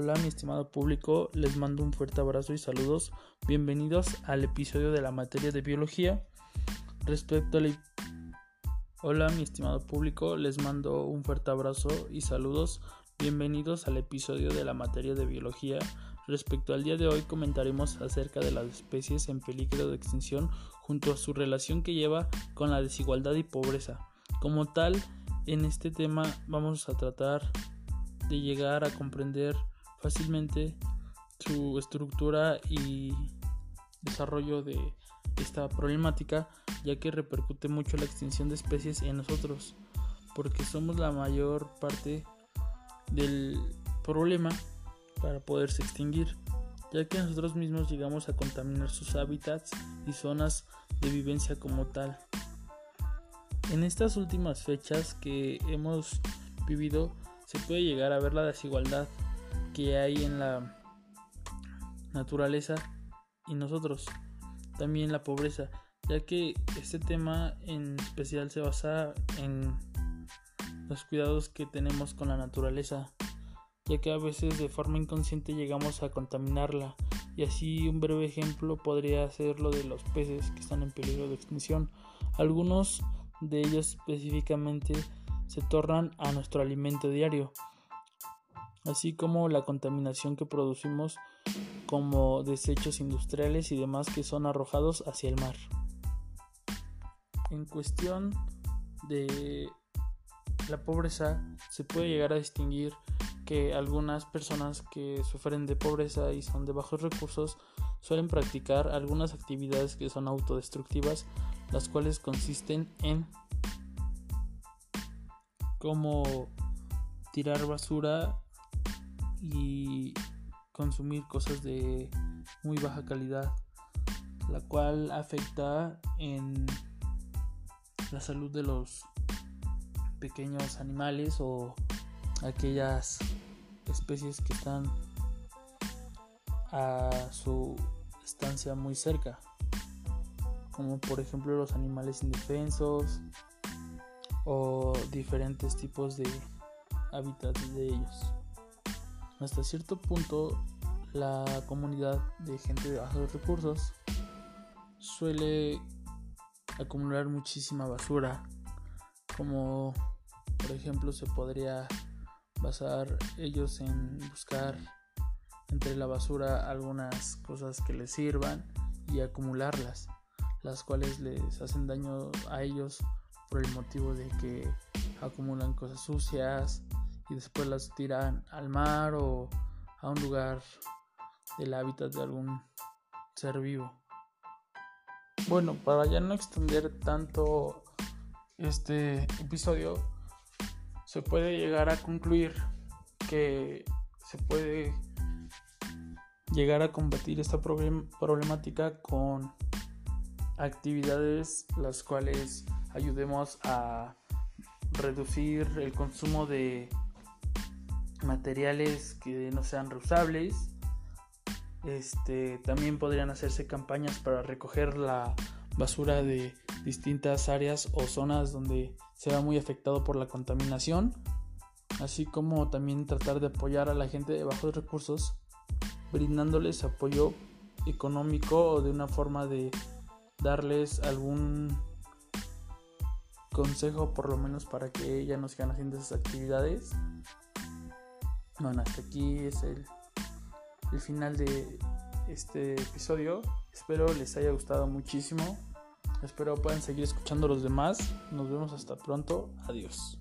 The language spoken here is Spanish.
Hola mi estimado público, les mando un fuerte abrazo y saludos. Bienvenidos al episodio de la materia de biología. Respecto al... Hola mi estimado público, les mando un fuerte abrazo y saludos. Bienvenidos al episodio de la materia de biología. Respecto al día de hoy comentaremos acerca de las especies en peligro de extinción junto a su relación que lleva con la desigualdad y pobreza. Como tal, en este tema vamos a tratar de llegar a comprender fácilmente su estructura y desarrollo de esta problemática ya que repercute mucho la extinción de especies en nosotros porque somos la mayor parte del problema para poderse extinguir ya que nosotros mismos llegamos a contaminar sus hábitats y zonas de vivencia como tal. En estas últimas fechas que hemos vivido se puede llegar a ver la desigualdad que hay en la naturaleza y nosotros. También la pobreza, ya que este tema en especial se basa en los cuidados que tenemos con la naturaleza, ya que a veces de forma inconsciente llegamos a contaminarla. Y así un breve ejemplo podría ser lo de los peces que están en peligro de extinción. Algunos de ellos específicamente se tornan a nuestro alimento diario, así como la contaminación que producimos como desechos industriales y demás que son arrojados hacia el mar. En cuestión de la pobreza, se puede llegar a distinguir que algunas personas que sufren de pobreza y son de bajos recursos suelen practicar algunas actividades que son autodestructivas, las cuales consisten en como tirar basura y consumir cosas de muy baja calidad, la cual afecta en la salud de los pequeños animales o aquellas especies que están a su estancia muy cerca, como por ejemplo los animales indefensos, o diferentes tipos de hábitats de ellos. Hasta cierto punto, la comunidad de gente de bajos recursos suele acumular muchísima basura, como por ejemplo se podría basar ellos en buscar entre la basura algunas cosas que les sirvan y acumularlas, las cuales les hacen daño a ellos por el motivo de que acumulan cosas sucias y después las tiran al mar o a un lugar del hábitat de algún ser vivo. Bueno, para ya no extender tanto este episodio, se puede llegar a concluir que se puede llegar a combatir esta problemática con actividades las cuales ayudemos a reducir el consumo de materiales que no sean reusables. Este, también podrían hacerse campañas para recoger la basura de distintas áreas o zonas donde se va muy afectado por la contaminación, así como también tratar de apoyar a la gente de bajos recursos, brindándoles apoyo económico o de una forma de darles algún consejo por lo menos para que ya no sigan haciendo esas actividades. Bueno, hasta aquí es el, el final de este episodio. Espero les haya gustado muchísimo. Espero puedan seguir escuchando los demás. Nos vemos hasta pronto. Adiós.